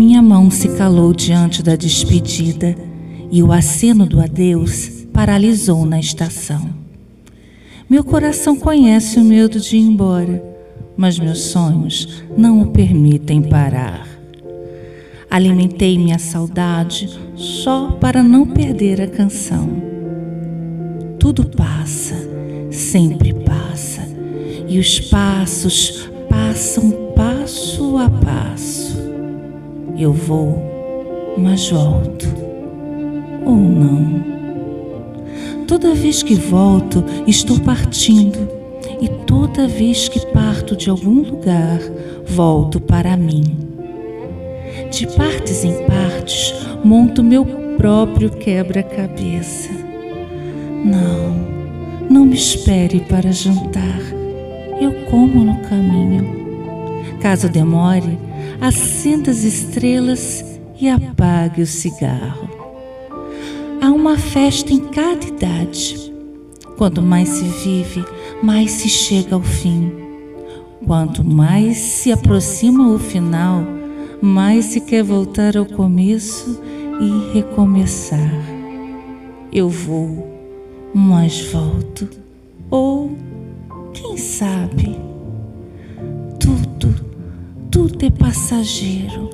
não se calou diante da despedida e o aceno do adeus paralisou na estação. Meu coração conhece o medo de ir embora, mas meus sonhos não o permitem parar. Alimentei minha saudade só para não perder a canção. Tudo passa, sempre passa, e os passos passam Eu vou, mas volto, ou não. Toda vez que volto, estou partindo, e toda vez que parto de algum lugar, volto para mim. De partes em partes, monto meu próprio quebra-cabeça. Não, não me espere para jantar eu como no caminho. Caso demore, acenda as estrelas e apague o cigarro. Há uma festa em cada idade. Quanto mais se vive, mais se chega ao fim. Quanto mais se aproxima o final, mais se quer voltar ao começo e recomeçar. Eu vou, mas volto. Ou quem sabe? Tudo, tudo é passageiro.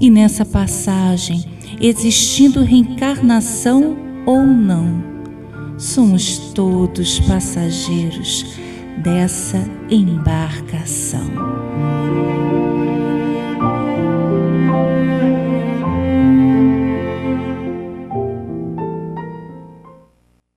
E nessa passagem, existindo reencarnação ou não, somos todos passageiros dessa embarcação.